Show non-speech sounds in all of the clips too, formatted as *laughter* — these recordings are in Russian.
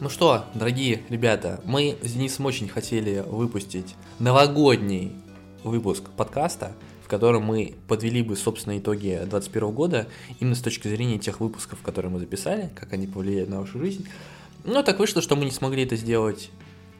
Ну что, дорогие ребята, мы с Денисом очень хотели выпустить новогодний выпуск подкаста, в котором мы подвели бы, собственно, итоги 2021 года, именно с точки зрения тех выпусков, которые мы записали, как они повлияют на вашу жизнь. Но так вышло, что мы не смогли это сделать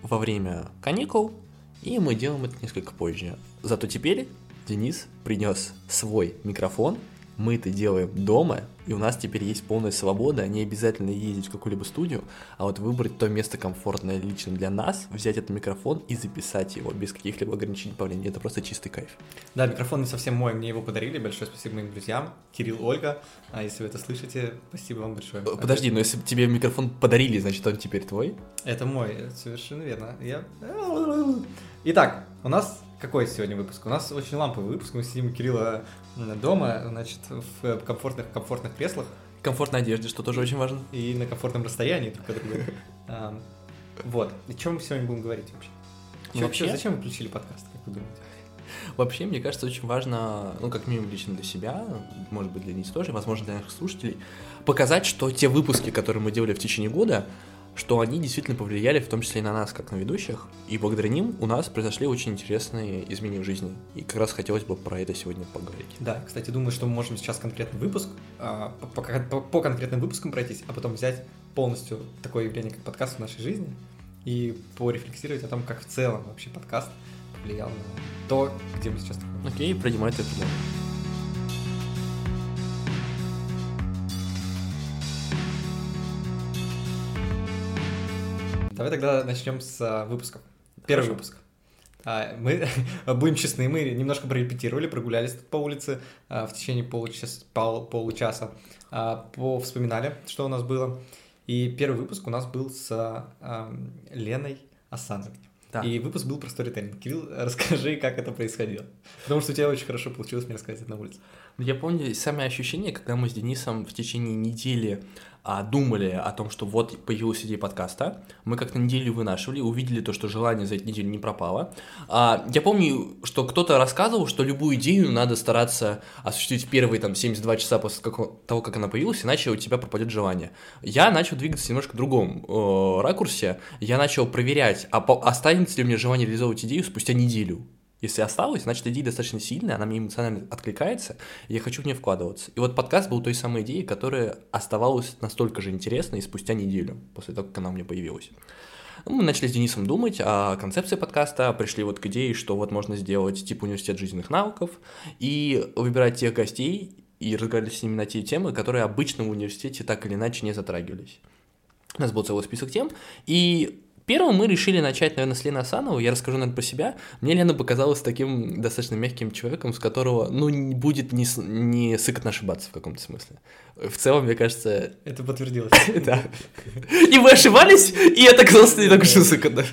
во время каникул, и мы делаем это несколько позже. Зато теперь Денис принес свой микрофон, мы это делаем дома, и у нас теперь есть полная свобода, не обязательно ездить в какую-либо студию, а вот выбрать то место комфортное лично для нас, взять этот микрофон и записать его без каких-либо ограничений правления. Это просто чистый кайф. Да, микрофон не совсем мой, мне его подарили. Большое спасибо моим друзьям, Кирилл, Ольга. А если вы это слышите, спасибо вам большое. Э, подожди, но если тебе микрофон подарили, значит он теперь твой? Это мой, совершенно верно. Я... Итак, у нас какой сегодня выпуск? У нас очень ламповый выпуск. Мы сидим у Кирилла дома, значит, в комфортных, комфортных креслах. Комфортной одежде, что тоже очень важно. И на комфортном расстоянии друг от друга. *laughs* Вот. И чем мы сегодня будем говорить вообще? Вообще, зачем вы включили подкаст, как вы думаете? Вообще, мне кажется, очень важно, ну, как минимум лично для себя, может быть, для них тоже, возможно, для наших слушателей, показать, что те выпуски, которые мы делали в течение года, что они действительно повлияли в том числе и на нас, как на ведущих, и благодаря ним у нас произошли очень интересные изменения в жизни. И как раз хотелось бы про это сегодня поговорить. Да, кстати, думаю, что мы можем сейчас конкретный выпуск, а, по, по, по конкретным выпускам пройтись, а потом взять полностью такое явление, как подкаст в нашей жизни, и порефлексировать о том, как в целом вообще подкаст повлиял на то, где мы сейчас находимся. Окей, принимаю это предложение. Давай тогда начнем с а, выпусков. Первый Хорошо. выпуск. А, мы, *laughs* будем честны, мы немножко прорепетировали, прогулялись по улице а, в течение получаса, пол, получаса, вспоминали, что у нас было. И первый выпуск у нас был с Леной Асановой. Да. И выпуск был про сторителлинг. Кирилл, *laughs* расскажи, как это происходило. Потому что у тебя очень хорошо получилось мне рассказать это на улице. Я помню самое ощущение, когда мы с Денисом в течение недели а, думали о том, что вот появилась идея подкаста, мы как-то неделю вынашивали, увидели то, что желание за эту неделю не пропало. А, я помню, что кто-то рассказывал, что любую идею надо стараться осуществить первые там 72 часа после того, как она появилась, иначе у тебя пропадет желание. Я начал двигаться немножко в другом э, ракурсе, я начал проверять, а останется ли у меня желание реализовывать идею спустя неделю. Если осталось, значит, идея достаточно сильная, она мне эмоционально откликается, и я хочу в нее вкладываться. И вот подкаст был той самой идеей, которая оставалась настолько же интересной спустя неделю, после того, как она у меня появилась. Ну, мы начали с Денисом думать о концепции подкаста, пришли вот к идее, что вот можно сделать тип университет жизненных навыков и выбирать тех гостей и разговаривать с ними на те темы, которые обычно в университете так или иначе не затрагивались. У нас был целый список тем, и Первым мы решили начать, наверное, с Лены Асановой. Я расскажу, наверное, про себя. Мне Лена показалась таким достаточно мягким человеком, с которого, ну, будет не, не сыкотно ошибаться в каком-то смысле. В целом, мне кажется... Это подтвердилось. *laughs* Да. И вы ошибались, и это оказалось не так уж и сыкотно.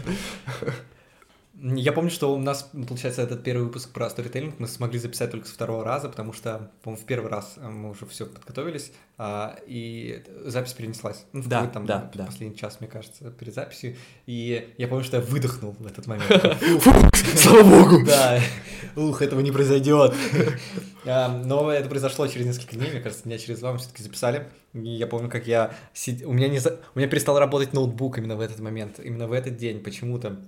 Я помню, что у нас, получается, этот первый выпуск про сторителлинг мы смогли записать только со второго раза, потому что, по-моему, в первый раз э, мы уже все подготовились, а, и запись перенеслась. Ну, в да, там, да, да. последний час, мне кажется, перед записью. И я помню, что я выдохнул в этот момент. *laughs* Слава богу! *laughs* Да, ух, этого не произойдет. *laughs* Но это произошло через несколько дней, мне кажется, дня через два мы все-таки записали. И я помню, как я... У меня не у меня перестал работать ноутбук именно в этот момент, именно в этот день почему-то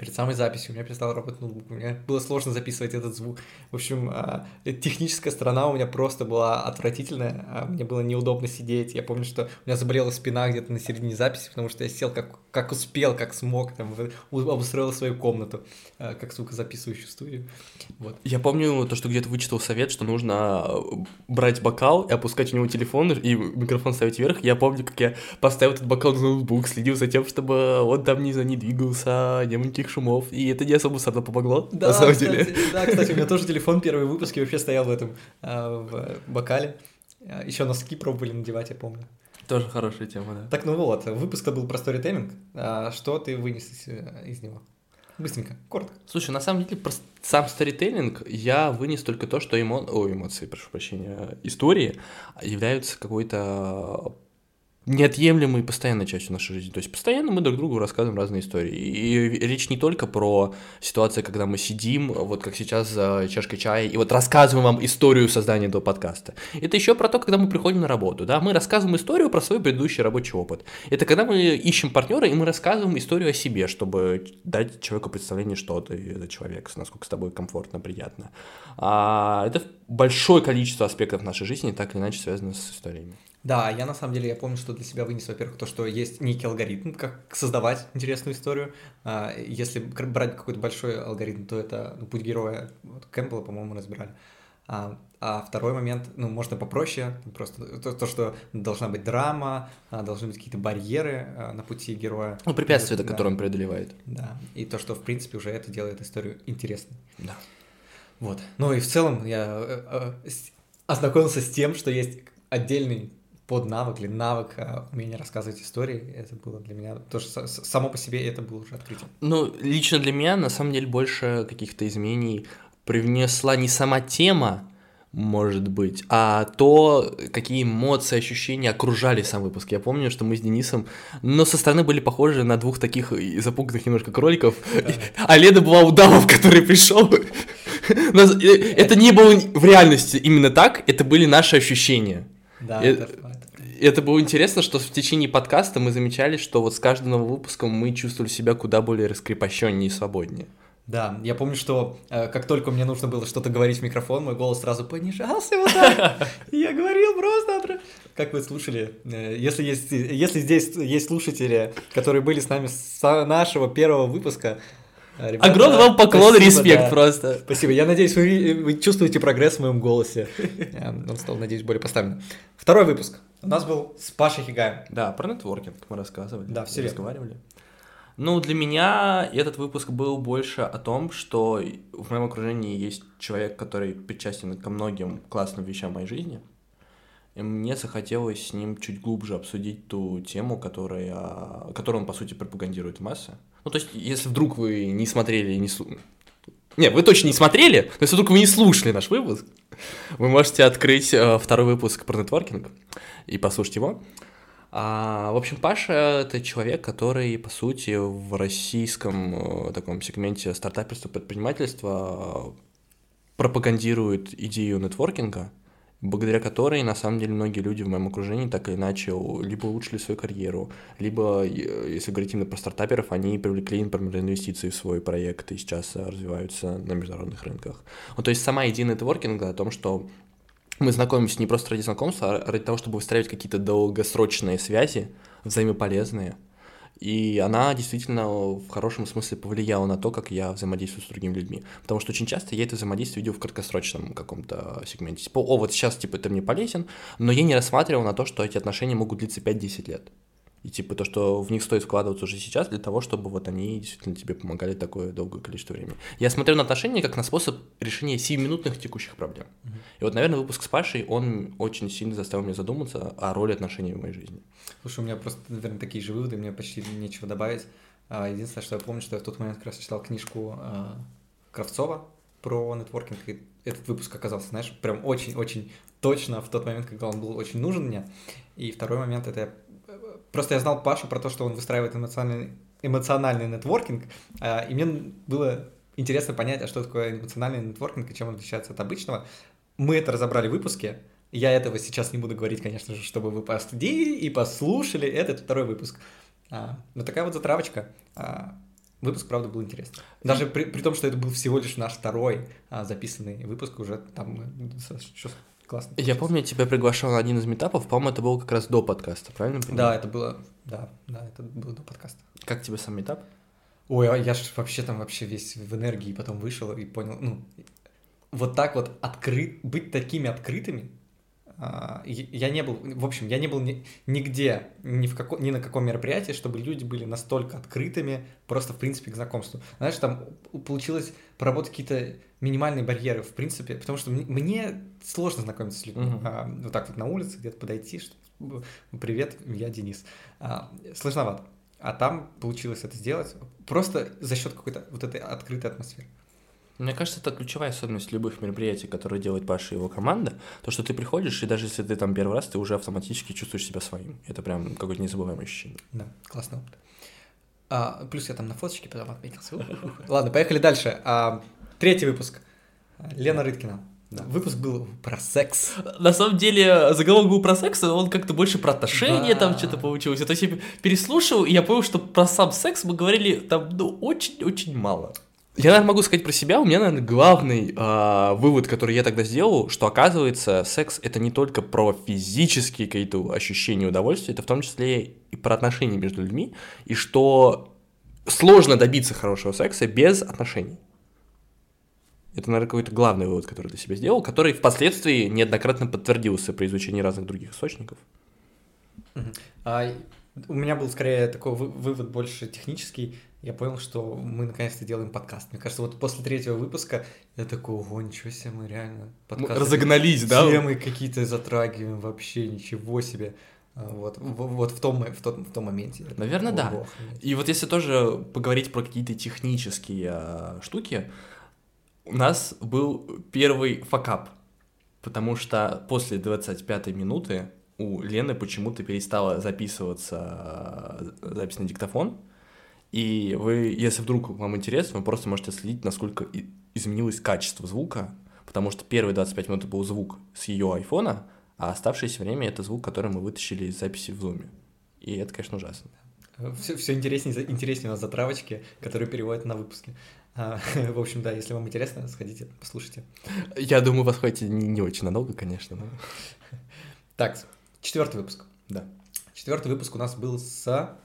перед самой записью у меня перестал работать ноутбук, у меня было сложно записывать этот звук. В общем, а, техническая сторона у меня просто была отвратительная, а, мне было неудобно сидеть. Я помню, что у меня заболела спина где-то на середине записи, потому что я сел как, как успел, как смог, там, обустроил свою комнату, а, как звукозаписывающую студию. Вот. Я помню то, что где-то вычитал совет, что нужно брать бокал и опускать у него телефон и микрофон ставить вверх. Я помню, как я поставил этот бокал на ноутбук, следил за тем, чтобы он там не, не двигался, не было никаких шумов, и это не особо сильно помогло, да, на самом кстати, деле. Да, кстати, у меня тоже *laughs* телефон первый выпуск вообще стоял в этом, а, в бокале. А, Еще носки пробовали надевать, я помню. Тоже хорошая тема, да. Так, ну вот, выпуск-то был про сторитейминг. А что ты вынес из, из него? Быстренько, коротко. Слушай, на самом деле, про сам сторителлинг я вынес только то, что эмо... О, эмоции, прошу прощения, истории являются какой-то неотъемлемой постоянной частью нашей жизни. То есть постоянно мы друг другу рассказываем разные истории. И речь не только про ситуации, когда мы сидим, вот как сейчас за чашкой чая, и вот рассказываем вам историю создания этого подкаста. Это еще про то, когда мы приходим на работу, да, мы рассказываем историю про свой предыдущий рабочий опыт. Это когда мы ищем партнера, и мы рассказываем историю о себе, чтобы дать человеку представление, что ты за человек, насколько с тобой комфортно, приятно. А это большое количество аспектов нашей жизни, так или иначе связано с историями. Да, я на самом деле, я помню, что для себя вынес, во-первых, то, что есть некий алгоритм, как создавать интересную историю. А, если брать какой-то большой алгоритм, то это ну, путь героя вот, Кэмпбелла, по-моему, разбирали. А, а второй момент, ну, можно попроще, просто то, то что должна быть драма, а, должны быть какие-то барьеры на пути героя. Ну, препятствия, да, которые он преодолевает. Да, и то, что, в принципе, уже это делает историю интересной. Да. Вот. Ну и в целом я э, э, ознакомился с тем, что есть отдельный под навык или навык а, умения рассказывать истории, это было для меня тоже само по себе это было уже открытие. Ну, лично для меня, на самом деле, больше каких-то изменений привнесла не сама тема, может быть, а то, какие эмоции, ощущения окружали сам выпуск. Я помню, что мы с Денисом, но со стороны были похожи на двух таких запуганных немножко кроликов, а Леда была удавом, который пришел. *laughs* Э, это не было в реальности именно так, это были наши ощущения. Да, это, это было интересно, что в течение подкаста мы замечали, что вот с каждым новым выпуском мы чувствовали себя куда более раскрепощеннее и свободнее. Да, я помню, что э, как только мне нужно было что-то говорить в микрофон, мой голос сразу понижался вот так. *laughs* Я говорил просто... Как вы слушали, э, если, есть, если здесь есть слушатели, которые были с нами с нашего первого выпуска, Ребята, Огромный вам поклон, спасибо, респект да. просто. Спасибо. Я надеюсь, вы, вы чувствуете прогресс в моем голосе. *laughs* Он стал, надеюсь, более поставленным. Второй выпуск. У нас был с Пашей Хигаем. Да, про нетворкинг мы рассказывали. Да, все разговаривали. Ну, для меня этот выпуск был больше о том, что в моем окружении есть человек, который причастен ко многим классным вещам моей жизни. И мне захотелось с ним чуть глубже обсудить ту тему, которая, которую он, по сути, пропагандирует массы. Ну, то есть, если вдруг вы не смотрели, не, не, вы точно не смотрели, но если вдруг вы не слушали наш выпуск, вы можете открыть э, второй выпуск про нетворкинг и послушать его. А, в общем, Паша — это человек, который, по сути, в российском э, таком сегменте стартаперства предпринимательства пропагандирует идею нетворкинга, благодаря которой, на самом деле, многие люди в моем окружении так или иначе либо улучшили свою карьеру, либо, если говорить именно про стартаперов, они привлекли, например, инвестиции в свой проект и сейчас развиваются на международных рынках. Ну, то есть сама идея нетворкинга о том, что мы знакомимся не просто ради знакомства, а ради того, чтобы выстраивать какие-то долгосрочные связи, взаимополезные – и она действительно в хорошем смысле повлияла на то, как я взаимодействую с другими людьми. Потому что очень часто я это взаимодействие видел в краткосрочном каком-то сегменте. Типа, о, вот сейчас, типа, ты мне полезен, но я не рассматривал на то, что эти отношения могут длиться 5-10 лет. И типа то, что в них стоит вкладываться уже сейчас для того, чтобы вот они действительно тебе помогали такое долгое количество времени. Я смотрю на отношения как на способ решения сиюминутных текущих проблем. Mm-hmm. И вот, наверное, выпуск с Пашей, он очень сильно заставил меня задуматься о роли отношений в моей жизни. Слушай, у меня просто, наверное, такие же выводы, мне почти нечего добавить. А, единственное, что я помню, что я в тот момент как раз читал книжку а, Кравцова про нетворкинг, и этот выпуск оказался, знаешь, прям очень-очень точно в тот момент, когда он был очень нужен мне. И второй момент, это я Просто я знал Пашу про то, что он выстраивает эмоциональный, эмоциональный нетворкинг, а, и мне было интересно понять, а что такое эмоциональный нетворкинг и чем он отличается от обычного. Мы это разобрали в выпуске. Я этого сейчас не буду говорить, конечно же, чтобы вы постудили и послушали этот второй выпуск. А, но такая вот затравочка. А, выпуск, правда, был интересный. Даже при, при том, что это был всего лишь наш второй записанный выпуск, уже там классно. Я помню, я тебя приглашал на один из метапов, по-моему, это было как раз до подкаста, правильно? Понимаю? Да, это было, да, да, это было до подкаста. Как тебе сам метап? Ой, а я же вообще там вообще весь в энергии потом вышел и понял, ну, вот так вот открыт, быть такими открытыми, я не был, в общем, я не был нигде, ни, в како, ни на каком мероприятии, чтобы люди были настолько открытыми просто, в принципе, к знакомству. Знаешь, там получилось проработать какие-то минимальные барьеры, в принципе, потому что мне сложно знакомиться с людьми. Uh-huh. А, вот так вот на улице где-то подойти, что привет, я Денис. А, сложновато. А там получилось это сделать просто за счет какой-то вот этой открытой атмосферы. Мне кажется, это ключевая особенность любых мероприятий, которые делает Паша и его команда, то, что ты приходишь, и даже если ты там первый раз, ты уже автоматически чувствуешь себя своим. Это прям какое-то незабываемое ощущение. Да, классно опыт. А, плюс я там на фоточке потом отметился. Ладно, поехали дальше. А, третий выпуск. Лена Рыткина. Да. Выпуск был про секс. На самом деле, заголовок был про секс, но он как-то больше про отношения да. там что-то получилось. То есть я переслушал, и я понял, что про сам секс мы говорили там, ну, очень-очень мало. Я, наверное, могу сказать про себя. У меня, наверное, главный э, вывод, который я тогда сделал, что, оказывается, секс — это не только про физические какие-то ощущения удовольствия, это в том числе и про отношения между людьми, и что сложно добиться хорошего секса без отношений. Это, наверное, какой-то главный вывод, который ты себе сделал, который впоследствии неоднократно подтвердился при изучении разных других источников. А, у меня был скорее такой вывод больше технический. Я понял, что мы наконец-то делаем подкаст. Мне кажется, вот после третьего выпуска я такой, ого, ничего себе, мы реально подкаст. разогнались, да? Темы какие-то затрагиваем, вообще ничего себе. А, вот, вот в, том, в, том, в том моменте. Наверное, да. И вот если тоже поговорить про какие-то технические а, штуки, у нас был первый факап, потому что после 25-й минуты у Лены почему-то перестала записываться э, запись на диктофон, и вы, если вдруг вам интересно, вы просто можете следить, насколько изменилось качество звука, потому что первые 25 минут был звук с ее айфона, а оставшееся время это звук, который мы вытащили из записи в зуме. И это, конечно, ужасно. Все, все интереснее, интереснее у нас затравочки, которые переводят на выпуски. А, *laughs* в общем, да, если вам интересно, сходите, послушайте. Я думаю, вас хватит не, не очень надолго, конечно. Но... Так, четвертый выпуск. Да. Четвертый выпуск у нас был с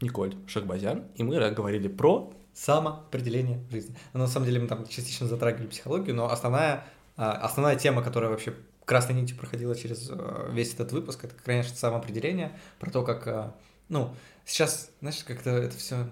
Николь Шахбазян, и мы говорили про самоопределение жизни. Но на самом деле мы там частично затрагивали психологию, но основная, а, основная тема, которая вообще красной нитью проходила через э, весь этот выпуск, это, конечно, самоопределение, про то, как, э, ну, сейчас, знаешь, как-то это все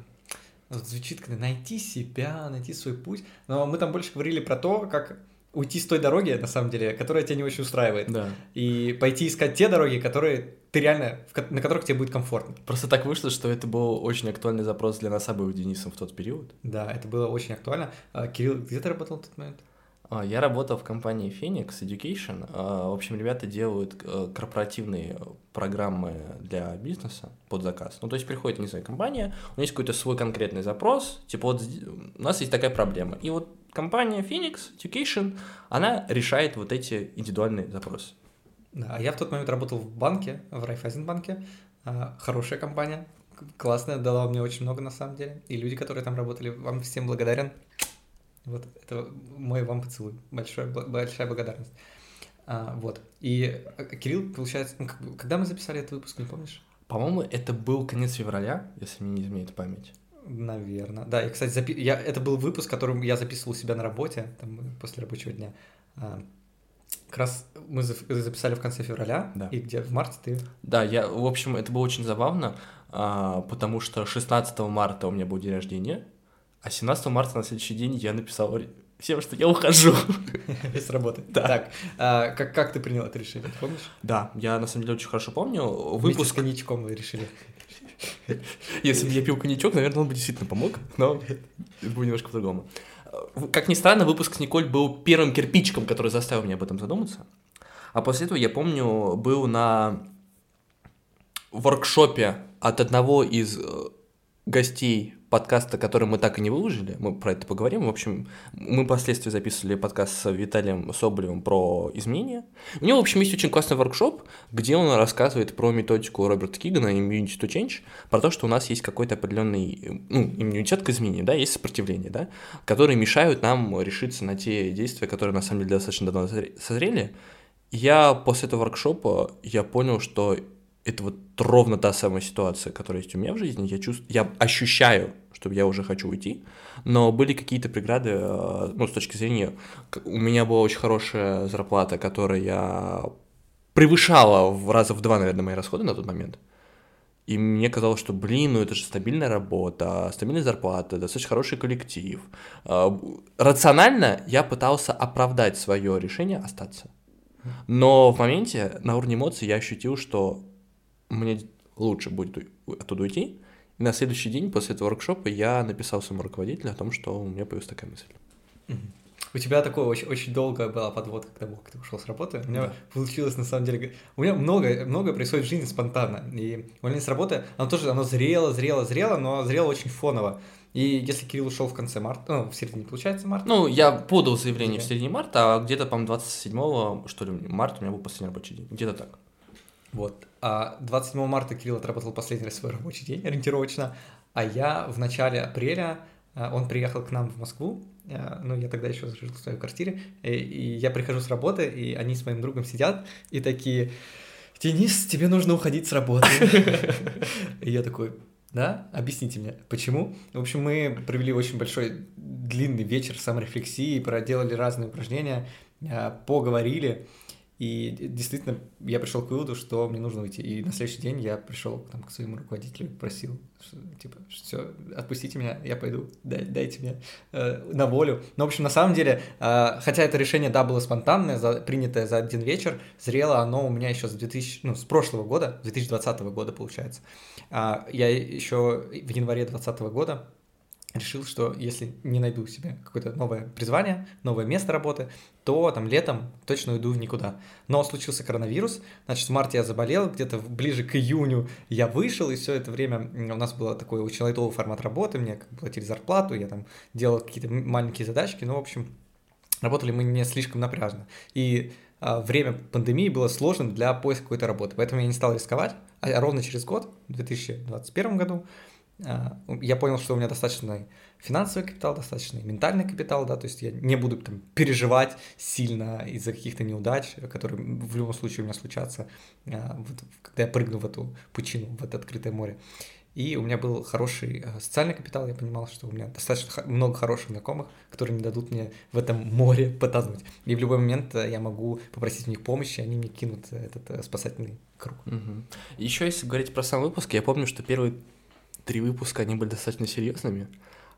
вот звучит, когда найти себя, найти свой путь. Но мы там больше говорили про то, как уйти с той дороги, на самом деле, которая тебя не очень устраивает. Да. И пойти искать те дороги, которые ты реально, на которых тебе будет комфортно. Просто так вышло, что это был очень актуальный запрос для нас обоих Денисом в тот период. Да, это было очень актуально. А, Кирилл, где ты работал в тот момент? А, я работал в компании Phoenix Education. А, в общем, ребята делают э, корпоративные программы для бизнеса под заказ. Ну, то есть приходит, не знаю, компания, у нее есть какой-то свой конкретный запрос, типа вот у нас есть такая проблема. И вот компания Phoenix Education, она решает вот эти индивидуальные запросы. Да, а я в тот момент работал в банке, в Райфайзенбанке. А, хорошая компания, классная, дала мне очень много на самом деле. И люди, которые там работали, вам всем благодарен. Вот это мой вам поцелуй. Большое, большая благодарность. А, вот. И э, Кирилл, получается, ну, когда мы записали этот выпуск, не помнишь? По-моему, это был конец февраля, если мне не изменяет память. Наверное. Да, и, кстати, запи... я... это был выпуск, которым я записывал у себя на работе, там, после рабочего дня. А, как раз мы записали в конце февраля, да. и где в марте ты... Да, я, в общем, это было очень забавно, а, потому что 16 марта у меня был день рождения, а 17 марта на следующий день я написал всем, что я ухожу. *laughs* С работы. Да. Так, а, как, как ты принял это решение, помнишь? Да, я на самом деле очень хорошо помню. Выпуск... Вместе с коньячком вы решили. *laughs* Если бы я пил коньячок, наверное, он бы действительно помог, но это было немножко по-другому. Как ни странно, выпуск с Николь был первым кирпичиком, который заставил меня об этом задуматься. А после этого, я помню, был на воркшопе от одного из э, гостей подкаста, который мы так и не выложили, мы про это поговорим. В общем, мы впоследствии записывали подкаст с Виталием Соболевым про изменения. У него, в общем, есть очень классный воркшоп, где он рассказывает про методику Роберта Кигана Immunity to Change, про то, что у нас есть какой-то определенный, ну, иммунитет к изменениям, да, есть сопротивление, да, которые мешают нам решиться на те действия, которые на самом деле достаточно давно созрели. Я после этого воркшопа, я понял, что это вот ровно та самая ситуация, которая есть у меня в жизни. Я чувствую, я ощущаю, что я уже хочу уйти, но были какие-то преграды, э, ну, с точки зрения, у меня была очень хорошая зарплата, которая превышала в раза в два, наверное, мои расходы на тот момент. И мне казалось, что, блин, ну это же стабильная работа, стабильная зарплата, достаточно хороший коллектив. Э, рационально я пытался оправдать свое решение остаться. Но в моменте на уровне эмоций я ощутил, что мне лучше будет оттуда уйти. На следующий день после этого воркшопа я написал своему руководителю о том, что у меня появилась такая мысль. У тебя такое очень, очень долгая была подводка к тому, как ты ушел с работы. У меня Да. получилось, на самом деле, у меня много, много происходит в жизни спонтанно. И увольнение с работы, оно тоже, оно зрело, зрело, зрело, но зрело очень фоново. И если Кирилл ушел в конце марта, ну, в середине, получается, марта, Ну, я подал заявление в Где? середине марта, а где-то, по-моему, 27 что ли, марта у меня был последний рабочий день. Где-то так. Вот. А 27 марта Кирилл отработал последний свой рабочий день ориентировочно, а я в начале апреля, а, он приехал к нам в Москву, а, ну, я тогда еще жил в своей квартире, и, и я прихожу с работы, и они с моим другом сидят, и такие, Денис, тебе нужно уходить с работы. И я такой, да, объясните мне, почему? В общем, мы провели очень большой длинный вечер саморефлексии, проделали разные упражнения, поговорили, и действительно, я пришел к выводу, что мне нужно уйти. И на следующий день я пришел там, к своему руководителю просил, что, типа, все, отпустите меня, я пойду, дай, дайте мне э, на волю. Но, в общем, на самом деле, э, хотя это решение, да, было спонтанное, за, принятое за один вечер, зрело оно у меня еще с 2000, ну, с прошлого года, 2020 года, получается. А, я еще в январе 2020 года решил, что если не найду себе какое-то новое призвание, новое место работы, то там летом точно уйду в никуда. Но случился коронавирус, значит, в марте я заболел, где-то ближе к июню я вышел, и все это время у нас был такой очень лайтовый формат работы, мне как платили зарплату, я там делал какие-то маленькие задачки, ну, в общем, работали мы не слишком напряжно. И а, время пандемии было сложным для поиска какой-то работы, поэтому я не стал рисковать, а ровно через год, в 2021 году, я понял, что у меня достаточно финансовый капитал, достаточно ментальный капитал, да, то есть я не буду там переживать сильно из-за каких-то неудач, которые в любом случае у меня случатся, а, вот, когда я прыгну в эту пучину, в это открытое море. И у меня был хороший а, социальный капитал, я понимал, что у меня достаточно много хороших знакомых, которые не дадут мне в этом море потонуть. И в любой момент э, я могу попросить у них помощи, они мне кинут э, этот э, спасательный круг. Еще если говорить про сам выпуск, я помню, что первые три выпуска, они были достаточно серьезными.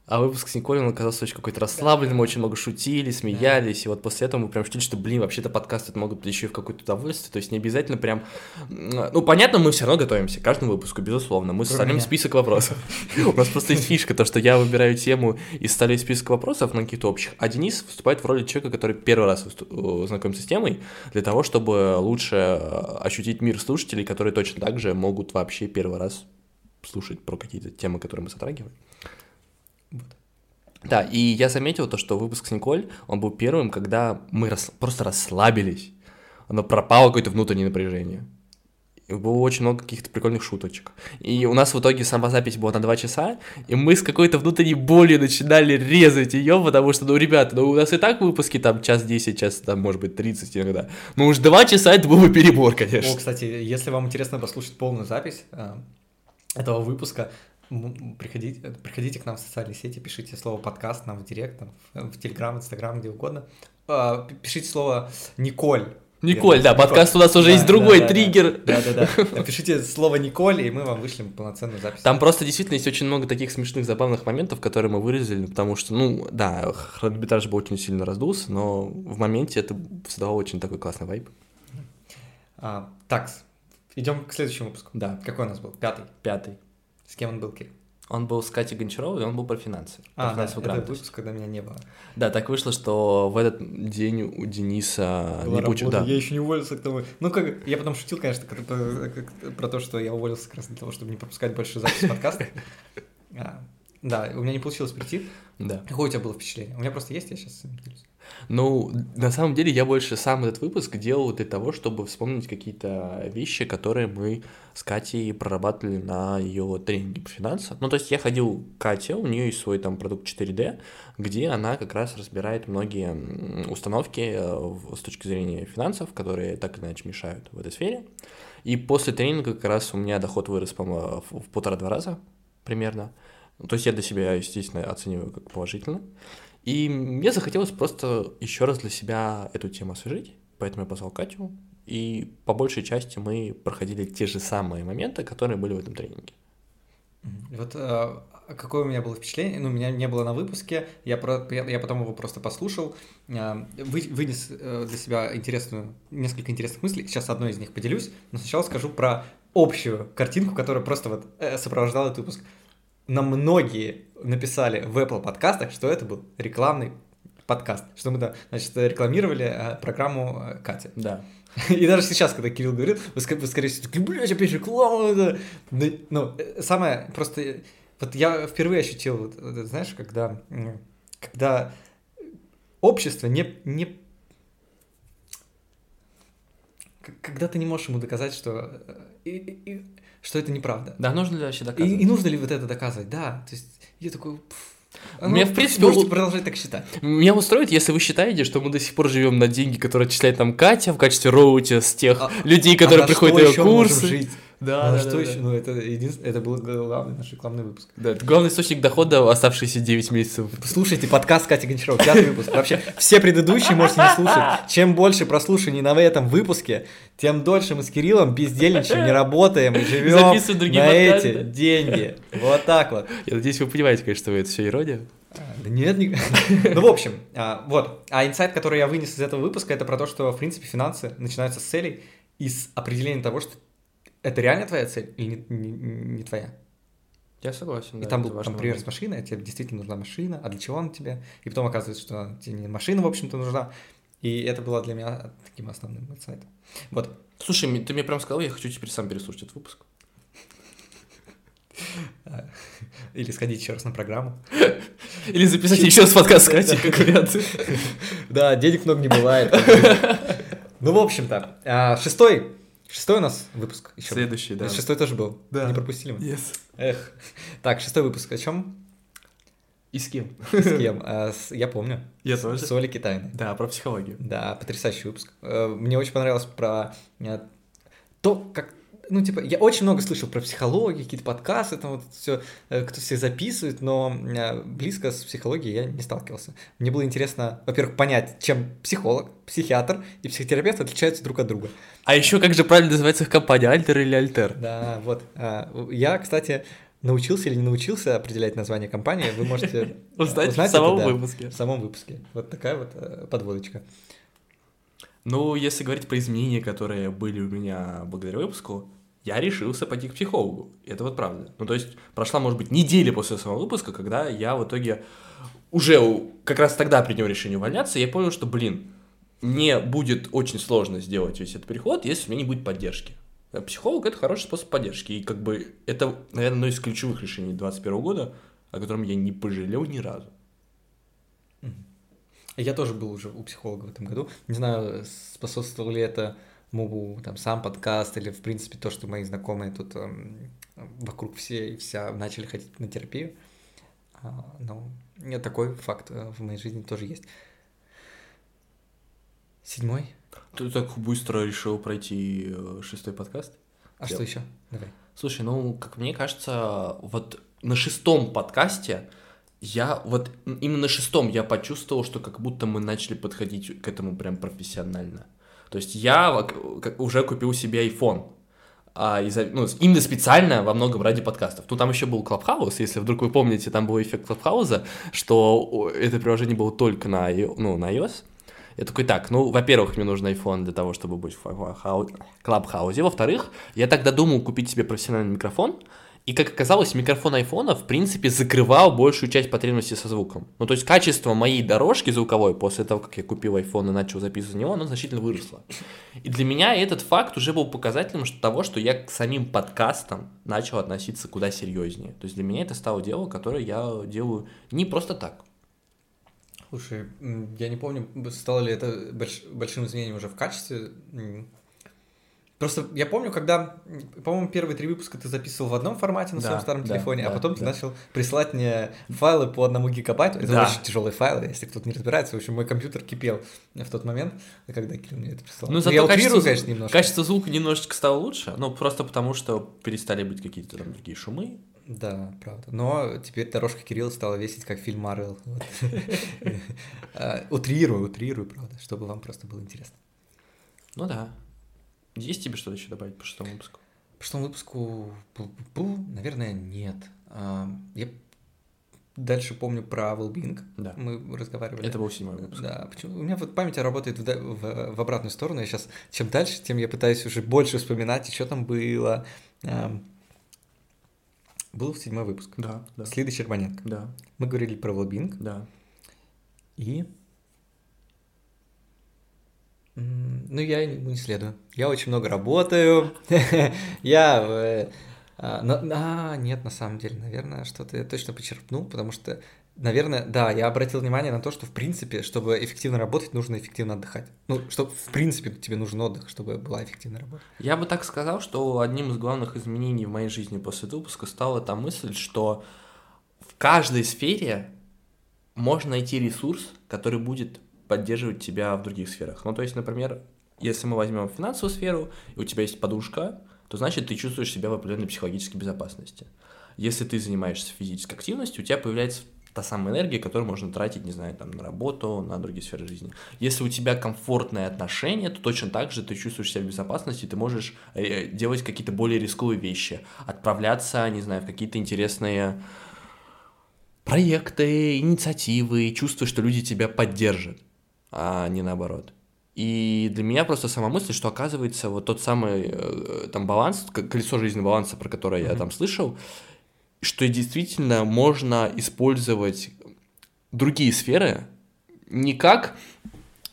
А выпуск с Николей, он оказался очень какой-то расслабленным, мы очень много шутили, смеялись, и вот после этого мы прям ощутили, что, блин, вообще-то подкасты могут быть еще и в какое-то удовольствие, то есть не обязательно прям... Ну, понятно, мы все равно готовимся к каждому выпуску, безусловно, мы составляем список вопросов. *laughs* У нас просто есть фишка, то, что я выбираю тему и составляю список вопросов на каких-то общих, а Денис выступает в роли человека, который первый раз э, знакомится с темой, для того, чтобы лучше э, ощутить мир слушателей, которые точно так же могут вообще первый раз слушать про какие-то темы, которые мы затрагиваем. Вот. Да, и я заметил то, что выпуск с Николь, он был первым, когда мы рас- просто расслабились. Оно пропало какое-то внутреннее напряжение. И было очень много каких-то прикольных шуточек. И у нас в итоге сама запись была на 2 часа, и мы с какой-то внутренней болью начинали резать ее, потому что, ну, ребята, ну, у нас и так выпуски там час 10, час, там, может быть, 30 иногда. Ну, уж 2 часа это был бы перебор, конечно. О, кстати, если вам интересно послушать полную запись э, этого выпуска, приходите, приходите к нам в социальные сети, пишите слово подкаст нам в директ, там, в, Телеграм, Инстаграм, где угодно. А, пишите слово Николь. Николь, да, Николь. подкаст у нас уже Да, есть другой да, да, триггер. Да, да, да. Напишите слово Николь, и мы вам вышлем полноценную запись. Там просто действительно есть очень много таких смешных, забавных моментов, которые мы вырезали, потому что, ну, да, хронометраж был очень сильно раздулся, но в моменте это создавало очень такой классный вайб. А, так, идем к следующему выпуску. Да, Какой у нас был? Пятый. пятый. С кем он был, Кирилл? Он был с Катей Гончаровой, и он был про финансы. про А, да, финансовую это грамотность. выпуск, когда меня не было. Да, так вышло, что в этот день у Дениса Была не получил... Да. Я еще не уволился к тому. Ну, как, я потом шутил, конечно, как- про то, что я уволился как раз для того, чтобы не пропускать больше запись подкаста. *laughs* Да, у меня не получилось прийти. да. Какое у тебя было впечатление? У меня просто есть, я сейчас делюсь. Ну, на самом деле, я больше сам этот выпуск делал для того, чтобы вспомнить какие-то вещи, которые мы с Катей прорабатывали на ее тренинге по финансам. Ну, то есть я ходил к Кате, у нее есть свой там продукт 4D, где она как раз разбирает многие установки э, с точки зрения финансов, которые так или иначе мешают в этой сфере. И после тренинга как раз у меня доход вырос, по-моему, в полтора-два раза примерно. То есть я для себя, естественно, оцениваю как положительно. И мне захотелось просто еще раз для себя эту тему освежить, поэтому я позвал Катю, и по большей части мы проходили те же самые моменты, которые были в этом тренинге. Вот э, какое у меня было впечатление, ну, меня не было на выпуске, я, про, я, я потом его просто послушал, э, вы- вынес э, для себя интересную, несколько интересных мыслей, сейчас одной из них поделюсь, но сначала скажу про общую картинку, которая просто вот э, сопровождала этот выпуск. Нам многие написали в Apple подкастах, что это был рекламный подкаст, что мы, да, значит, рекламировали э, программу э, Кати. Да. *laughs* И даже сейчас, когда Кирилл говорит, вы, вы скорее всего такие, блядь, опять реклама. да». Ну, э, самое просто... Вот я впервые ощутил, вот, знаешь, когда, когда общество не, не... Когда ты не можешь ему доказать, что, и- и- и- что это неправда. Да, нужно ли вообще И, доказывать? и нужно ли вот это доказывать? Да, то есть я такой... пф, а Меня, ну, в принципе, можете у- продолжать так считать. Меня устроит, если вы считаете, что мы до сих пор живем на деньги, которые отчисляет нам Катя в качестве роути с тех А- людей, А которые на приходят что на ее мы можем курсы. жить? Да, А да, что да, еще? да. Ну, это, единственное, это был главный наш рекламный выпуск. Да, это главный источник дохода оставшиеся 9 месяцев. Слушайте подкаст Кати Гончарова, пятый выпуск. Вообще, все предыдущие можете не слушать. Чем больше прослушаний на этом выпуске, тем дольше мы с Кириллом бездельничаем, не работаем и живем на подкасты. эти деньги. Вот так вот. Я надеюсь, вы понимаете, конечно, что это все ирония. А, Да нет, не- *laughs* ну, в общем, а, вот. А инсайт, который я вынес из этого выпуска, это про то, что, в принципе, финансы начинаются с целей и с определения того, что это реально твоя цель или не, не- не твоя. Я согласен. И там был, там, пример с машиной, тебе действительно нужна машина, а для чего она тебе? И потом оказывается, что тебе не машина, в общем-то, нужна. И это было для меня таким основным инсайтом. Вот. Слушай, ты мне прям сказал, я хочу теперь сам переслушать этот выпуск. *laughs* Или сходить еще раз на программу. *laughs* Или записать еще раз подкаст с Катей, как вариант. *laughs* Да, денег много не бывает. Ну, в общем-то, а, шестой, шестой у нас выпуск еще. был. Следующий, да. Шестой тоже был. Да. Не пропустили мы. Yes. Эх. Так, шестой выпуск. О чем? И с кем? С кем? А, с- Я помню. Я С тоже. Оли Китайной. Да, про психологию. Да, потрясающий выпуск. Э, Мне очень понравилось про э, то, как ну, типа, я очень много слышал про психологию, какие-то подкасты, там вот все, кто все записывает, но э, близко с психологией я не сталкивался. Мне было интересно, во-первых, понять, чем психолог, психиатр и психотерапевт отличаются друг от друга. А еще как же правильно называется их компания, Альтер или Альтер? Да, вот. А, Я, кстати, научился или не научился определять название компании, вы можете Узнать в самом выпуске. В самом выпуске. Вот такая вот э, подводочка. Ну, если говорить про изменения, которые были у меня благодаря выпуску, я решился пойти к психологу. Это вот правда. Ну, то есть, прошла, может быть, неделя после самого выпуска, когда я в итоге уже как раз тогда принял решение увольняться, и я понял, что, блин, мне будет очень сложно сделать весь этот переход, если у меня не будет поддержки. А Психолог – это хороший способ поддержки, и как бы это, наверное, одно из ключевых решений 2021 года, о котором я не пожалел ни разу. Я тоже был уже у психолога в этом году. Не знаю, способствовало ли это моему там сам подкаст или в принципе то, что мои знакомые тут эм, вокруг все и вся начали ходить на терапию. А, но нет, такой факт э, в моей жизни тоже есть. Седьмой. Ты так быстро решил пройти э, шестой подкаст? А Я- что еще? Давай. Слушай, ну, как мне кажется, вот на шестом подкасте я вот именно на шестом я почувствовал, что как будто мы начали подходить к этому прям профессионально. То есть я уже купил себе iPhone. А, из-за- ну, именно специально во многом ради подкастов. Ну, там еще был Clubhouse, если вдруг вы помните, там был эффект Clubhouse, что это приложение было только на, ну, на iOS. Я такой, так, ну, во-первых, мне нужен iPhone для того, чтобы быть в Clubhouse. Во-вторых, я тогда думал купить себе профессиональный микрофон, и, как оказалось, микрофон айфона, в принципе, закрывал большую часть потребностей со звуком. Ну, то есть, качество моей дорожки звуковой после того, как я купил iPhone и начал записывать на него, оно значительно выросло. И для меня этот факт уже был показателем того, что я к самим подкастам начал относиться куда серьезнее. То есть, для меня это стало дело, которое я делаю не просто так. Слушай, я не помню, стало ли это больш- большим изменением уже в качестве. Просто я помню, когда, по-моему, первые три выпуска ты записывал в одном формате на Да, своем старом да, телефоне, а да, потом ты да. начал присылать мне файлы по одному гигабайту. Это Да. очень тяжелые файлы, если кто-то не разбирается. В общем, мой компьютер кипел в тот момент, когда Кирилл мне это прислал. Ну, зато я качество, утрирую, конечно, немножко. качество звука немножечко стало лучше, ну, просто потому, что перестали быть какие-то там другие шумы. Да, правда. Но теперь дорожка Кирилла стала весить, как фильм Марвел. А, *laughs* Утрирую, утрирую, правда, чтобы вам просто было интересно. Ну да. Есть тебе что-то еще добавить по шестому выпуску? По шестому выпуску, наверное, нет. А, Я дальше помню про Wellbeing. Да. Мы разговаривали. Это был седьмой выпуск. Да, почему? У меня вот память работает в, в- в обратную сторону. Я сейчас, чем дальше, тем я пытаюсь уже больше вспоминать, и что там было. Ам, Был седьмой выпуск. Да, да. С Лидой Щербаненко. Да, Мы говорили про Wellbeing. да. И Ну, я ему не следую. Я очень много работаю. *laughs* Я... Э, а, а, нет, на самом деле, наверное, что-то я точно почерпнул, потому что, наверное, да, я обратил внимание на то, что, в принципе, чтобы эффективно работать, нужно эффективно отдыхать. Ну, что, в принципе, тебе нужен отдых, чтобы была эффективная работа. Я бы так сказал, что одним из главных изменений в моей жизни после выпуска стала та мысль, что в каждой сфере можно найти ресурс, который будет поддерживать тебя в других сферах. Ну, то есть, например, если мы возьмем финансовую сферу, и у тебя есть подушка, то значит ты чувствуешь себя в определенной психологической безопасности. Если ты занимаешься физической активностью, у тебя появляется та самая энергия, которую можно тратить, не знаю, там, на работу, на другие сферы жизни. Если у тебя комфортные отношения, то точно так же ты чувствуешь себя в безопасности, ты можешь э, делать какие-то более рисковые вещи, отправляться, не знаю, в какие-то интересные проекты, инициативы, чувствуешь, что люди тебя поддержат, а не наоборот. И для меня просто сама мысль, что оказывается вот тот самый э, там баланс, колесо жизненного баланса, про которое mm-hmm. я там слышал, что действительно можно использовать другие сферы не как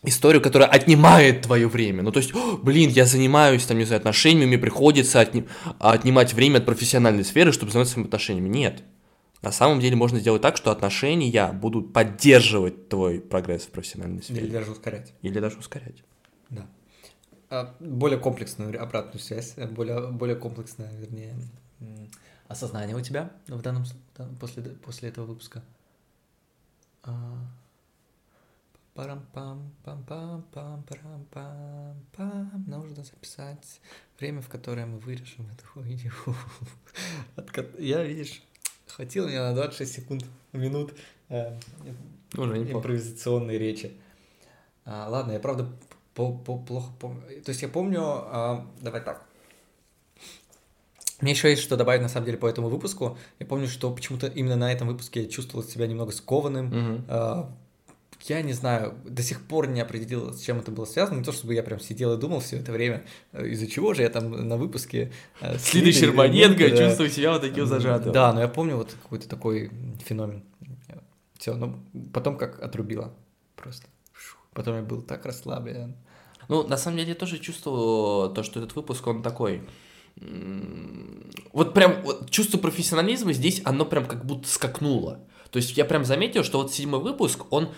историю, которая отнимает твое время. Ну, то есть, блин, я занимаюсь, там, не знаю, отношениями, мне приходится отни- отнимать время от профессиональной сферы, чтобы заниматься своими отношениями. Нет. На самом деле можно сделать так, что отношения будут поддерживать твой прогресс в профессиональной сфере. Или даже ускорять. Или даже ускорять. Да. А, более комплексную обратную связь, более, более комплексное, вернее, осознание у тебя в данном после, после этого выпуска. А, парам пам пам пам пам парам пам пам нужно записать время, в которое мы вырежем эту хуйню. *laughs* Я, видишь, Хватило мне на 26 секунд, минут э, Уже импровизационной речи. А, ладно, я правда по -по плохо помню. То есть я помню, а, давай так. Мне еще есть что добавить на самом деле по этому выпуску. Я помню, что почему-то именно на этом выпуске я чувствовал себя немного скованным, угу. а, я не знаю, до сих пор не определил, с чем это было связано. Не то, чтобы я прям сидел и думал все это время, э, из-за чего же я там на выпуске... Э, Следующий Щербаненко, да. чувствую себя вот таким зажатым. Да, но я помню вот какой-то такой феномен. Все, но потом как отрубило просто. Потом я был так расслаблен. Ну, на самом деле, я тоже чувствовал то, что этот выпуск, он такой... Вот прям вот чувство профессионализма здесь, оно прям как будто скакнуло. То есть я прям заметил, что вот седьмой выпуск, он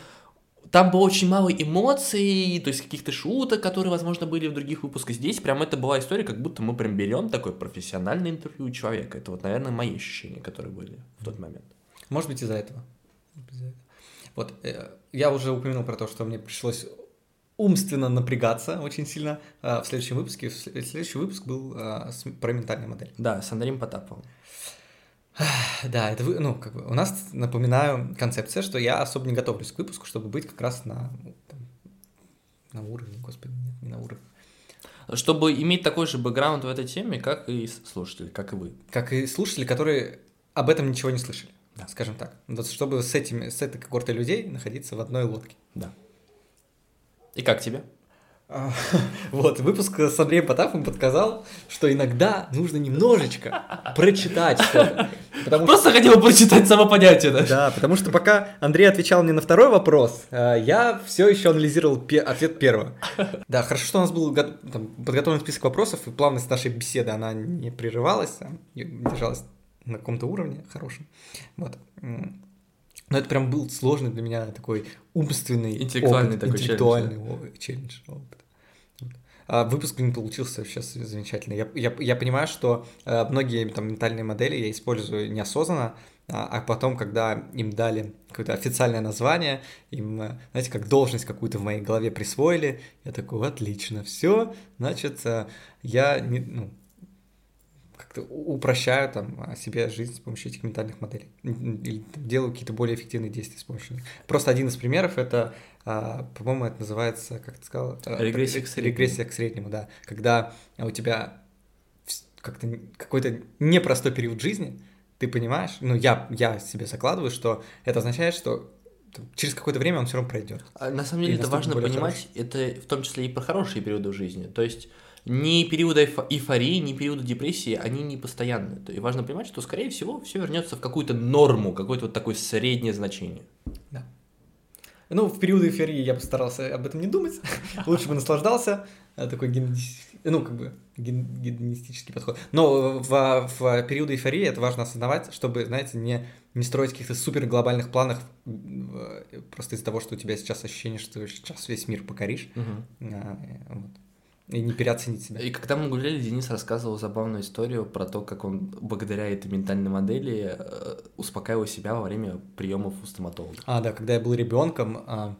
там было очень мало эмоций, то есть каких-то шуток, которые, возможно, были в других выпусках. Здесь прям это была история, как будто мы прям берем такое профессиональное интервью у человека. Это вот, наверное, мои ощущения, которые были в тот момент. Может быть, из-за этого. Вот, э, я уже упомянул про то, что мне пришлось умственно напрягаться очень сильно э, в следующем выпуске. Следующий выпуск был э, про ментальную модель. Да, с Андреем Потаповым. Да, это вы, ну, как бы у нас, напоминаю, концепция, что я особо не готовлюсь к выпуску, чтобы быть как раз на, там, на уровне, господи, нет, не на уровне. Чтобы иметь такой же бэкграунд в этой теме, как и слушатели, как и вы. Как и слушатели, которые об этом ничего не слышали, да. скажем так. Вот чтобы с, этими, с этой когортой людей находиться в одной лодке. Да. И как тебе? *laughs* Вот, выпуск с Андреем Потапом подсказал, что иногда нужно немножечко прочитать что-то. Просто что... хотел прочитать само понятие, да? Да, потому что пока Андрей отвечал мне на второй вопрос, э, я все еще анализировал пе- ответ первого. Да, хорошо, что у нас был там, подготовлен список вопросов, и плавность нашей беседы, она не прерывалась, а держалась на каком-то уровне хорошем. Вот. Но это прям был сложный для меня такой умственный интеллектуальный опыт, такой интеллектуальный челлендж. челлендж опыт. А выпуск не получился сейчас замечательный. Я, я, я понимаю, что э, многие там ментальные модели я использую неосознанно, а, а потом, когда им дали какое-то официальное название, им, э, знаете, как должность какую-то в моей голове присвоили, я такой, отлично, все, значит, э, я не, ну, как-то упрощаю там себе жизнь с помощью этих ментальных моделей. Или делаю какие-то более эффективные действия с помощью них. Просто один из примеров это, а, по-моему, это называется, как ты сказал? А, регрессия к среднему. Регрессия к среднему, да. Когда у тебя как-то какой-то непростой период жизни, ты понимаешь, ну я, я себе закладываю, что это означает, что через какое-то время он все равно пройдет. А на самом деле это важно понимать, хороший. это в том числе и про хорошие периоды в жизни. То есть ни периоды эйфории, ни периоды депрессии, они не постоянны. И важно понимать, что, скорее всего, все вернется в какую-то норму, какое-то вот такое среднее значение. Да. Ну, в период эйфории я бы старался об этом не думать. *laughs* Лучше бы наслаждался. Э, такой ну, как бы гедонистический подход. Но в, в период эйфории это важно осознавать, чтобы, знаете, не, не строить каких-то супер глобальных планов просто из-за того, что у тебя сейчас ощущение, что ты сейчас весь мир покоришь. Угу. А, вот. И не переоценить себя. И когда мы гуляли, Денис рассказывал забавную историю про то, как он благодаря этой ментальной модели э, успокаивал себя во время приемов у стоматолога. А, да, когда я был ребенком а,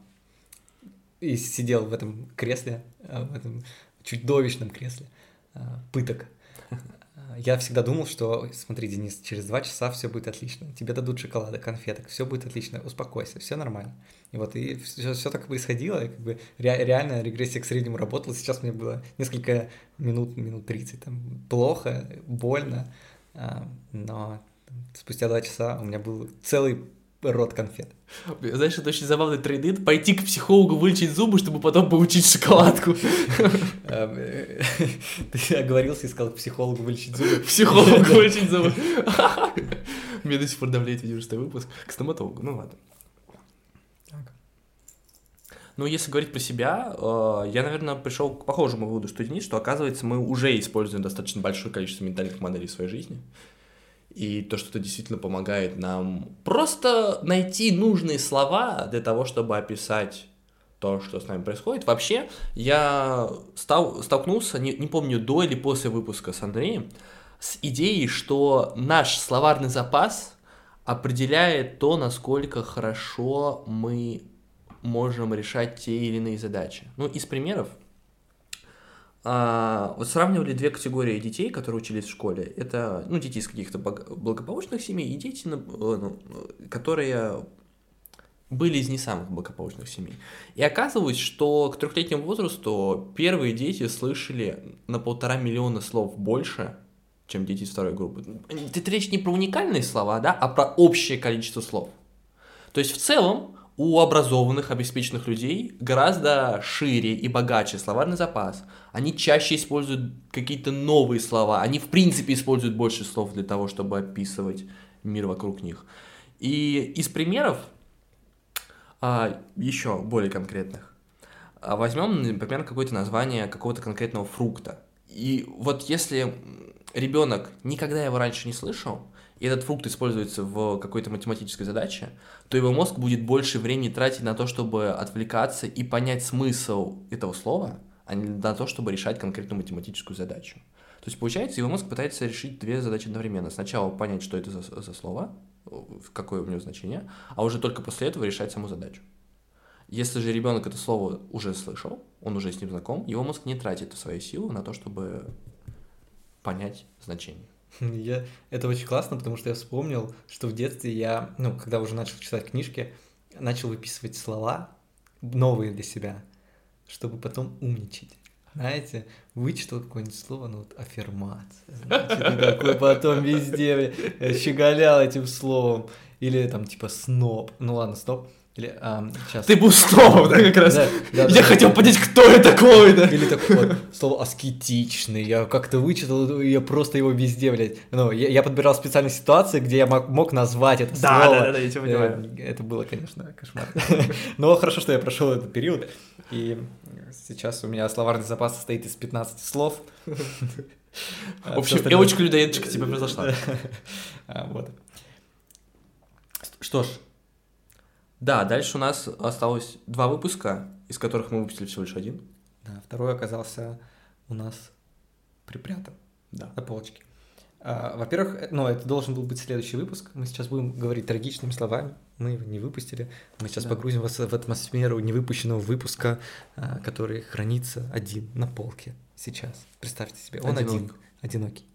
и сидел в этом кресле, а, в этом чудовищном кресле а, пыток, я всегда думал, что, смотри, Денис, через два часа все будет отлично. Тебе дадут шоколада, конфеток, все будет отлично, успокойся, все нормально. И вот и все, все так происходило, и как бы ре, реально регрессия к среднему работала. Сейчас мне было несколько минут, минут 30, там, плохо, больно, а, но спустя два часа у меня был целый рот конфет. Знаешь, это очень забавный трейдинг. Пойти к психологу вылечить зубы, чтобы потом получить шоколадку. Ты оговорился и сказал к психологу вылечить зубы. Психологу вылечить зубы. *laughs* Меня до сих пор давляет видео выпуск. К стоматологу, ну ладно. Ну, если говорить про себя, э, я, наверное, пришел к похожему выводу, что Денис, что, оказывается, мы уже используем достаточно большое количество ментальных моделей в своей жизни и то, что это действительно помогает нам просто найти нужные слова для того, чтобы описать то, что с нами происходит. Вообще, я стал, столкнулся, не, не помню, до или после выпуска с Андреем, с идеей, что наш словарный запас определяет то, насколько хорошо мы можем решать те или иные задачи. Ну, из примеров, а, вот сравнивали две категории детей, которые учились в школе. Это ну, дети из каких-то благополучных семей и дети, ну, ну, которые были из не самых благополучных семей. И оказывалось, что к трехлетнему возрасту первые дети слышали на полтора миллиона слов больше, чем дети второй группы. Это речь не про уникальные слова, да, а про общее количество слов. То есть в целом у образованных, обеспеченных людей гораздо шире и богаче словарный запас. Они чаще используют какие-то новые слова. Они, в принципе, используют больше слов для того, чтобы описывать мир вокруг них. И из примеров, а, еще более конкретных, а, возьмем, например, какое-то название какого-то конкретного фрукта. И вот если ребенок никогда его раньше не слышал, и этот фрукт используется в какой-то математической задаче, то его мозг будет больше времени тратить на то, чтобы отвлекаться и понять смысл этого слова, а не на то, чтобы решать конкретную математическую задачу. То есть, получается, его мозг пытается решить две задачи одновременно. Сначала понять, что это за, за слово, какое у него значение, а уже только после этого решать саму задачу. Если же ребенок это слово уже слышал, он уже с ним знаком, его мозг не тратит свою силу на то, чтобы понять значение. Я... Это очень классно, потому что я вспомнил, что в детстве я, ну, когда уже начал читать книжки, начал выписывать слова новые для себя, чтобы потом умничать. Знаете, вычитал какое-нибудь слово, ну вот аффирмация, значит, такой потом везде щеголял этим словом. Или там типа сноп. Ну ладно, сноп. Или, а, сейчас. Ты был снова, да, как раз? Да, да, я да, хотел да. понять, кто это такой, да. Или такое вот, слово аскетичный. Я как-то вычитал, я просто его везде, блядь. Ну, я, я подбирал специальные ситуации, где я мог, мог назвать это да, слово. Да, да, да, я тебя понимаю. Э, это было, конечно, кошмар. *laughs* Но хорошо, что я прошел этот период. И сейчас у меня словарный запас состоит из 15 слов. *laughs* В общем, привычка-людоедочка тебе произошла. *laughs* А, вот. Что ж, да, дальше у нас осталось два выпуска, из которых мы выпустили всего лишь один. Да, второй оказался у нас припрятан да. на полочке. А, во-первых, э, ну, это должен был быть следующий выпуск. Мы сейчас будем говорить трагичными словами. Мы его не выпустили. Мы сейчас да. погрузим вас в атмосферу невыпущенного выпуска, а, который хранится один на полке сейчас. Представьте себе, он Одинок. один, одинокий.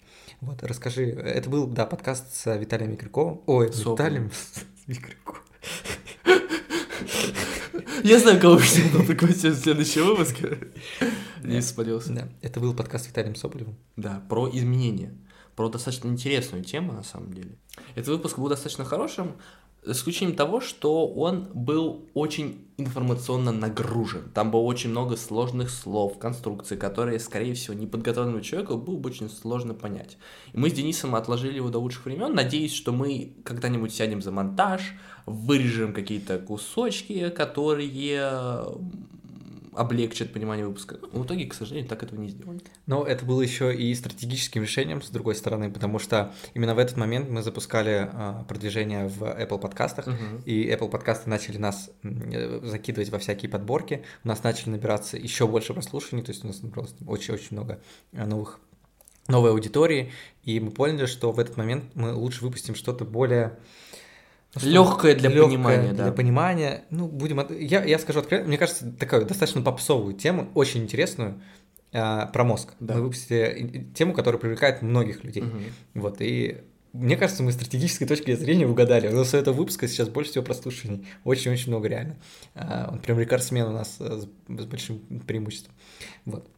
Вот, расскажи. Это был, да, подкаст с Виталием Микряковым. Ой, с Виталием *laughs* Микряковым. Я знаю, кого пригласим в следующий выпуск. Не спалился. Да, это был подкаст с Виталием Соболевым. Да, про изменения. Про достаточно интересную тему, на самом деле. Этот выпуск был достаточно хорошим. Исключением того, что он был очень информационно нагружен. Там было очень много сложных слов, конструкций, которые, скорее всего, неподготовленному человеку было бы очень сложно понять. И мы с Денисом отложили его до лучших времен, надеясь, что мы когда-нибудь сядем за монтаж, вырежем какие-то кусочки, которые облегчит понимание выпуска. Но в итоге, к сожалению, так этого не сделали. Но это было еще и стратегическим решением, с другой стороны, потому что именно в этот момент мы запускали а, продвижение в Apple подкастах, угу. и Apple подкасты начали нас закидывать во всякие подборки, у нас начали набираться еще больше прослушиваний, то есть у нас набралось очень-очень много а, новых новой аудитории, и мы поняли, что в этот момент мы лучше выпустим что-то более Легкое для легкое понимания, да. Для понимания. Ну, будем. Я, я скажу откровенно, мне кажется, такую достаточно попсовую тему, очень интересную а, про мозг. Да. Мы выпустили тему, которая привлекает многих людей. Угу. Вот, и мне кажется, мы с стратегической точки зрения угадали. У нас этого выпуска сейчас больше всего прослушиваний. Очень-очень много реально. А, он прям рекордсмен у нас э, с, с большим преимуществом. Вот.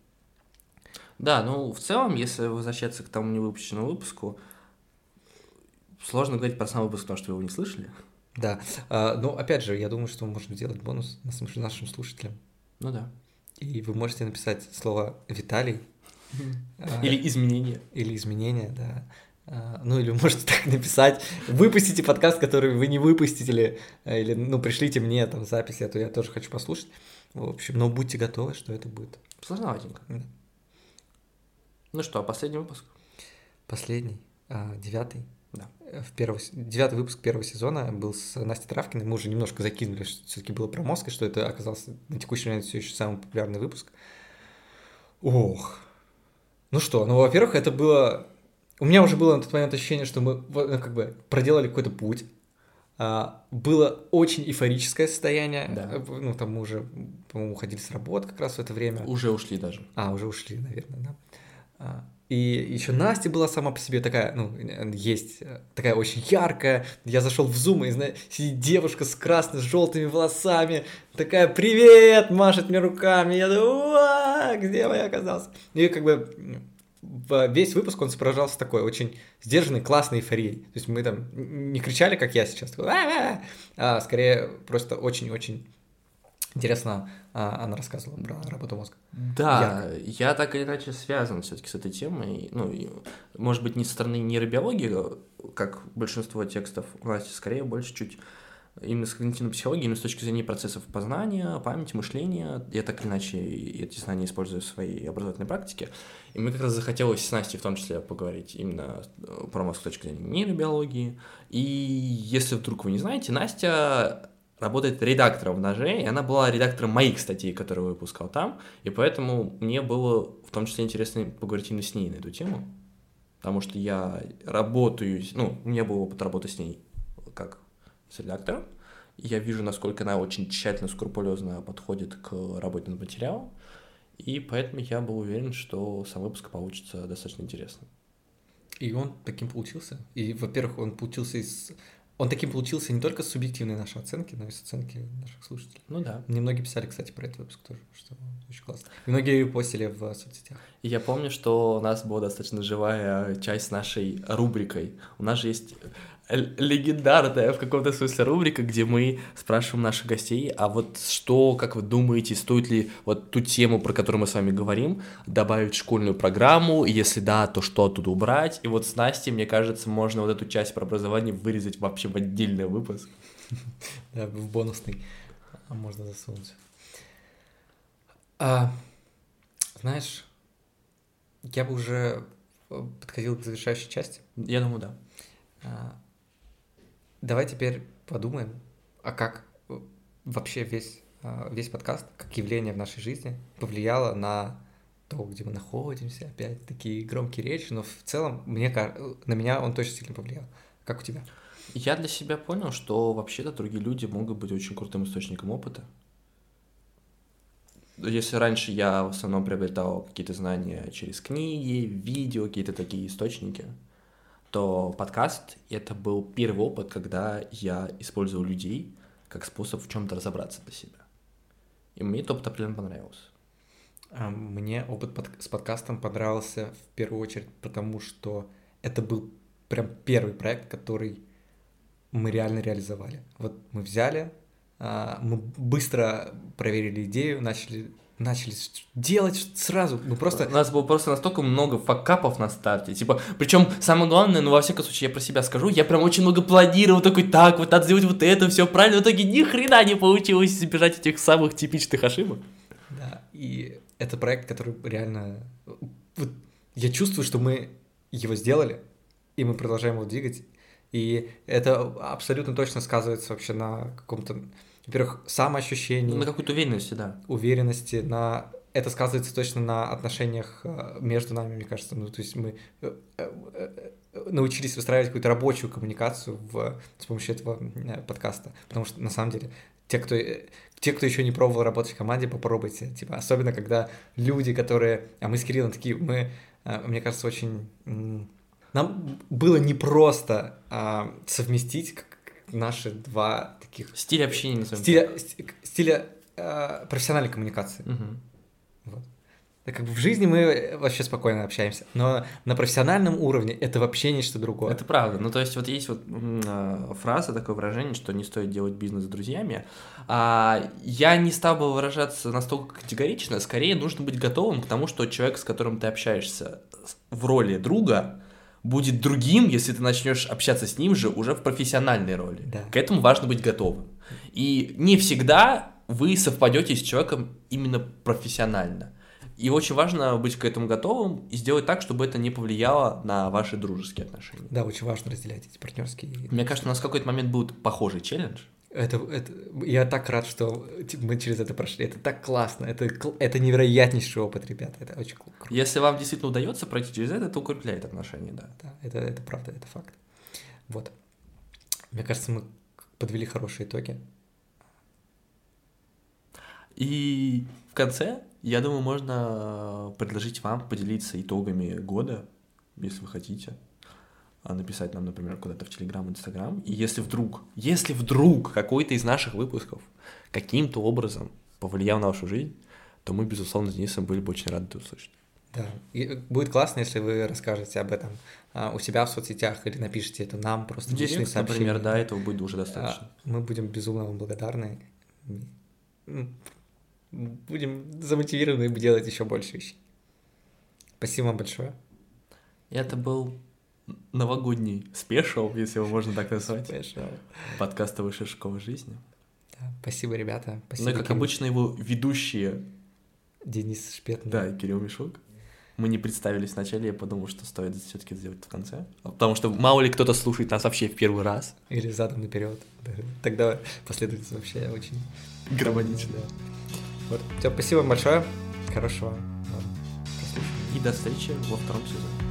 Да, ну в целом, если возвращаться к тому невыпущенному выпуску, Сложно говорить про сам выпуск, потому что вы его не слышали. Да. А, ну, опять же, я думаю, что мы можем сделать бонус нашим слушателям. Ну да. И вы можете написать слово Виталий. А, или изменения. Или изменения, да. А, ну, или можете *laughs* так написать. Выпустите подкаст, который вы не выпустите, или, ну, пришлите мне там записи, а то я тоже хочу послушать. В общем, но будьте готовы, что это будет. Сложноватенько. Да. Ну что, последний выпуск? Последний, девятый. Да. В первый, девятый выпуск первого сезона был с Настей Травкиной. Мы уже немножко закинули, что все-таки было про мозг, и что это оказался на текущий момент все еще самый популярный выпуск. Ох. Ну что, ну, во-первых, это было... У меня уже было на тот момент ощущение, что мы ну, как бы проделали какой-то путь. А, было очень эйфорическое состояние. Да. Ну, там мы уже, по-моему, уходили с работы как раз в это время. Уже ушли даже. А, уже ушли, наверное, да. И еще Настя была сама по себе такая, ну, есть э, такая очень яркая. Я зашел в зум, и знаешь, сидит девушка с красными, с желтыми волосами, такая «Привет!» машет мне руками. Я думаю, где я оказался? И как бы весь выпуск он сопровождался такой очень сдержанной, классной эйфорией. То есть мы там не кричали, как я сейчас, а скорее просто очень-очень Интересно, а, она рассказывала про работу мозга. Да, Ярко. я так или иначе связан все-таки с этой темой. Ну, может быть, не со стороны нейробиологии, как большинство текстов у нас скорее больше чуть именно с когнитивной психологией, именно с точки зрения процессов познания, памяти, мышления. Я так или иначе эти знания использую в своей образовательной практике. И мы как раз захотелось с Настей в том числе поговорить именно про мозг с точки зрения нейробиологии. И если вдруг вы не знаете, Настя работает редактором в «Ноже», и она была редактором моих статей, которые выпускал там, и поэтому мне было в том числе интересно поговорить именно с ней на эту тему, потому что я работаю, ну, у меня был опыт работы с ней как с редактором, я вижу, насколько она очень тщательно, скрупулезно подходит к работе над материалом, и поэтому я был уверен, что сам выпуск получится достаточно интересным. И он таким получился. И, во-первых, он получился из он таким получился не только с субъективной нашей оценки, но и с оценки наших слушателей. Ну да. Мне многие писали, кстати, про этот выпуск тоже, что очень классно. И многие репостили в соцсетях. И я помню, что у нас была достаточно живая часть нашей рубрикой. У нас же есть легендарная в каком-то смысле рубрика, где мы спрашиваем наших гостей, а вот что, как вы думаете, стоит ли вот ту тему, про которую мы с вами говорим, добавить в школьную программу, и если да, то что оттуда убрать? И вот с Настей, мне кажется, можно вот эту часть про образование вырезать вообще в отдельный выпуск. *laughs* Да, в бонусный. А можно засунуть. А, знаешь, я бы уже подходил к завершающей части. Я думаю, да. Давай теперь подумаем, а как вообще весь, а, весь подкаст, как явление в нашей жизни повлияло на то, где мы находимся, опять такие громкие речи, но в целом мне, на меня он точно сильно повлиял. Как у тебя? Я для себя понял, что вообще-то другие люди могут быть очень крутым источником опыта. Если раньше я в основном приобретал какие-то знания через книги, видео, какие-то такие источники, то подкаст — это был первый опыт, когда я использовал людей как способ в чем-то разобраться для себя. И мне этот опыт определенно понравился. А мне опыт под... с подкастом понравился в первую очередь потому, что это был прям первый проект, который мы реально реализовали. Вот мы взяли, а, мы быстро проверили идею, начали начали делать сразу. Ну просто. У нас было просто настолько много факапов на старте. Типа, причем самое главное, ну во всяком случае, я про себя скажу, я прям очень много планировал, такой, так, вот надо сделать вот это, все правильно. В итоге ни хрена не получилось избежать этих самых типичных ошибок. Да, и это проект, который реально. Вот я чувствую, что мы его сделали, и мы продолжаем его двигать. И это абсолютно точно сказывается вообще на каком-то во-первых, самоощущение. На какой-то уверенности, да. Уверенности, на это сказывается точно на отношениях э, между нами, мне кажется. Ну, то есть мы э, э, научились выстраивать какую-то рабочую коммуникацию в, с помощью этого подкаста. Потому что, на самом деле, те, кто, те, кто еще не пробовал работать в команде, попробуйте. Типа, особенно, когда люди, которые... А мы с Кириллом такие, мы, мне кажется, очень... Нам было непросто а, совместить наши два таких... Стиля общения, назовем Стиля, стиля э, профессиональной коммуникации. Угу. Вот. Так как бы в жизни мы вообще спокойно общаемся, но на профессиональном уровне это вообще нечто другое. Это правда. Ну, то есть, вот есть вот э, фраза, такое выражение, что не стоит делать бизнес с друзьями. А, я не стал бы выражаться настолько категорично, скорее нужно быть готовым к тому, что человек, с которым ты общаешься в роли друга, будет другим, если ты начнешь общаться с ним же уже в профессиональной роли. Да. К этому важно быть готовым. И не всегда вы совпадете с человеком именно профессионально. И очень важно быть к этому готовым и сделать так, чтобы это не повлияло на ваши дружеские отношения. Да, очень важно разделять эти партнерские. Мне кажется, у нас в какой-то момент будет похожий челлендж. Это, это, я так рад, что мы через это прошли. Это так классно. Это, это невероятнейший опыт, ребята. Это очень круто. Если вам действительно удается пройти через это, это укрепляет отношения, да. Да, это, это правда, это факт. Вот. Мне кажется, мы подвели хорошие итоги. И в конце, я думаю, можно предложить вам поделиться итогами года, если вы хотите. А, написать нам, например, куда-то в Телеграм, Инстаграм. И если вдруг, если вдруг какой-то из наших выпусков каким-то образом повлиял на вашу жизнь, то мы, безусловно, с Денисом были бы очень рады это услышать. Да, и будет классно, если вы расскажете об этом а, у себя в соцсетях или напишите это нам просто Директ, личные сообщения. например, да, этого будет уже достаточно. А, мы будем безумно вам благодарны. Будем замотивированы делать еще больше вещей. Спасибо вам большое. Это был новогодний спешл, если его можно так назвать. Спешл. Подкаста Высшей школы жизни. Да, спасибо, ребята. Спасибо, ну, как Кирилл. обычно, его ведущие... Денис Шпетный. Да, и Кирилл Мишук. Мы не представились вначале, я подумал, что стоит все-таки сделать в конце. Потому что мало ли кто-то слушает нас вообще в первый раз. Или задом наперед. Тогда последовательность вообще очень гармоничная. Вот. Все, спасибо большое. Хорошего вам И до встречи во втором сезоне.